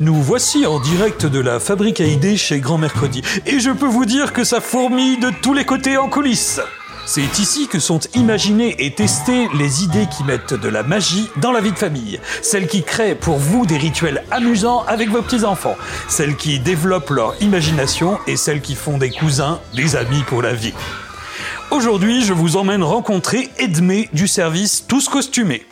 Nous voici en direct de la fabrique à idées chez Grand Mercredi. Et je peux vous dire que ça fourmille de tous les côtés en coulisses. C'est ici que sont imaginées et testées les idées qui mettent de la magie dans la vie de famille. Celles qui créent pour vous des rituels amusants avec vos petits-enfants. Celles qui développent leur imagination et celles qui font des cousins des amis pour la vie. Aujourd'hui, je vous emmène rencontrer Edmé du service Tous Costumés.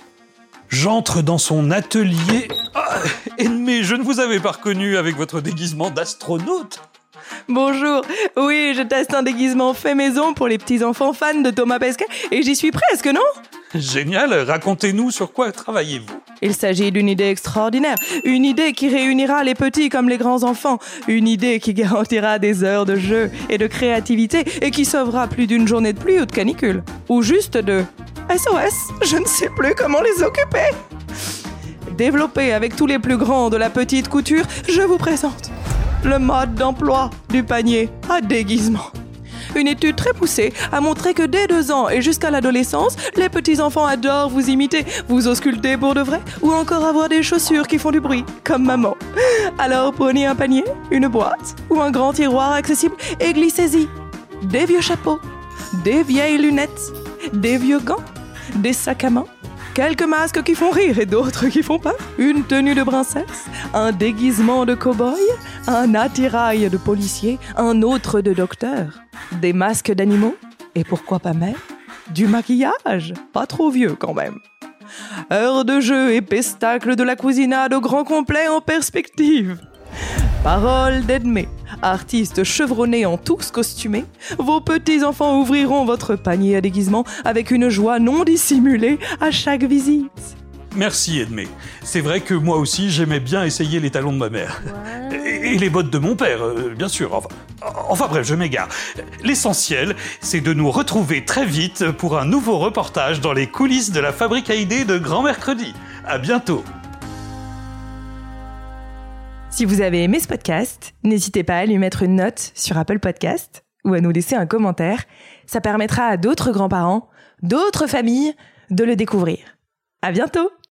J'entre dans son atelier. Ah, Edmé, je ne vous avais pas reconnu avec votre déguisement d'astronaute. Bonjour, oui, je teste un déguisement fait maison pour les petits-enfants fans de Thomas Pesquet et j'y suis presque, non? Génial, racontez-nous sur quoi travaillez-vous? Il s'agit d'une idée extraordinaire, une idée qui réunira les petits comme les grands enfants, une idée qui garantira des heures de jeu et de créativité et qui sauvera plus d'une journée de pluie ou de canicule, ou juste de SOS, je ne sais plus comment les occuper. Développé avec tous les plus grands de la petite couture, je vous présente le mode d'emploi du panier à déguisement. Une étude très poussée a montré que dès deux ans et jusqu'à l'adolescence, les petits-enfants adorent vous imiter, vous ausculter pour de vrai, ou encore avoir des chaussures qui font du bruit, comme maman. Alors prenez un panier, une boîte ou un grand tiroir accessible et glissez-y. Des vieux chapeaux, des vieilles lunettes, des vieux gants, des sacs à main, quelques masques qui font rire et d'autres qui font peur, une tenue de princesse, un déguisement de cow-boy, un attirail de policier, un autre de docteur, des masques d'animaux et pourquoi pas même du maquillage, pas trop vieux quand même. Heure de jeu et pestacle de la cousinade au grand complet en perspective. Parole d'Edmé, artiste chevronné en tous costumés, vos petits-enfants ouvriront votre panier à déguisement avec une joie non dissimulée à chaque visite. Merci Edmé. C'est vrai que moi aussi j'aimais bien essayer les talons de ma mère. Et, et les bottes de mon père, euh, bien sûr. Enfin, enfin bref, je m'égare. L'essentiel, c'est de nous retrouver très vite pour un nouveau reportage dans les coulisses de la fabrique à idées de Grand Mercredi. À bientôt. Si vous avez aimé ce podcast, n'hésitez pas à lui mettre une note sur Apple Podcast ou à nous laisser un commentaire. Ça permettra à d'autres grands-parents, d'autres familles de le découvrir. À bientôt!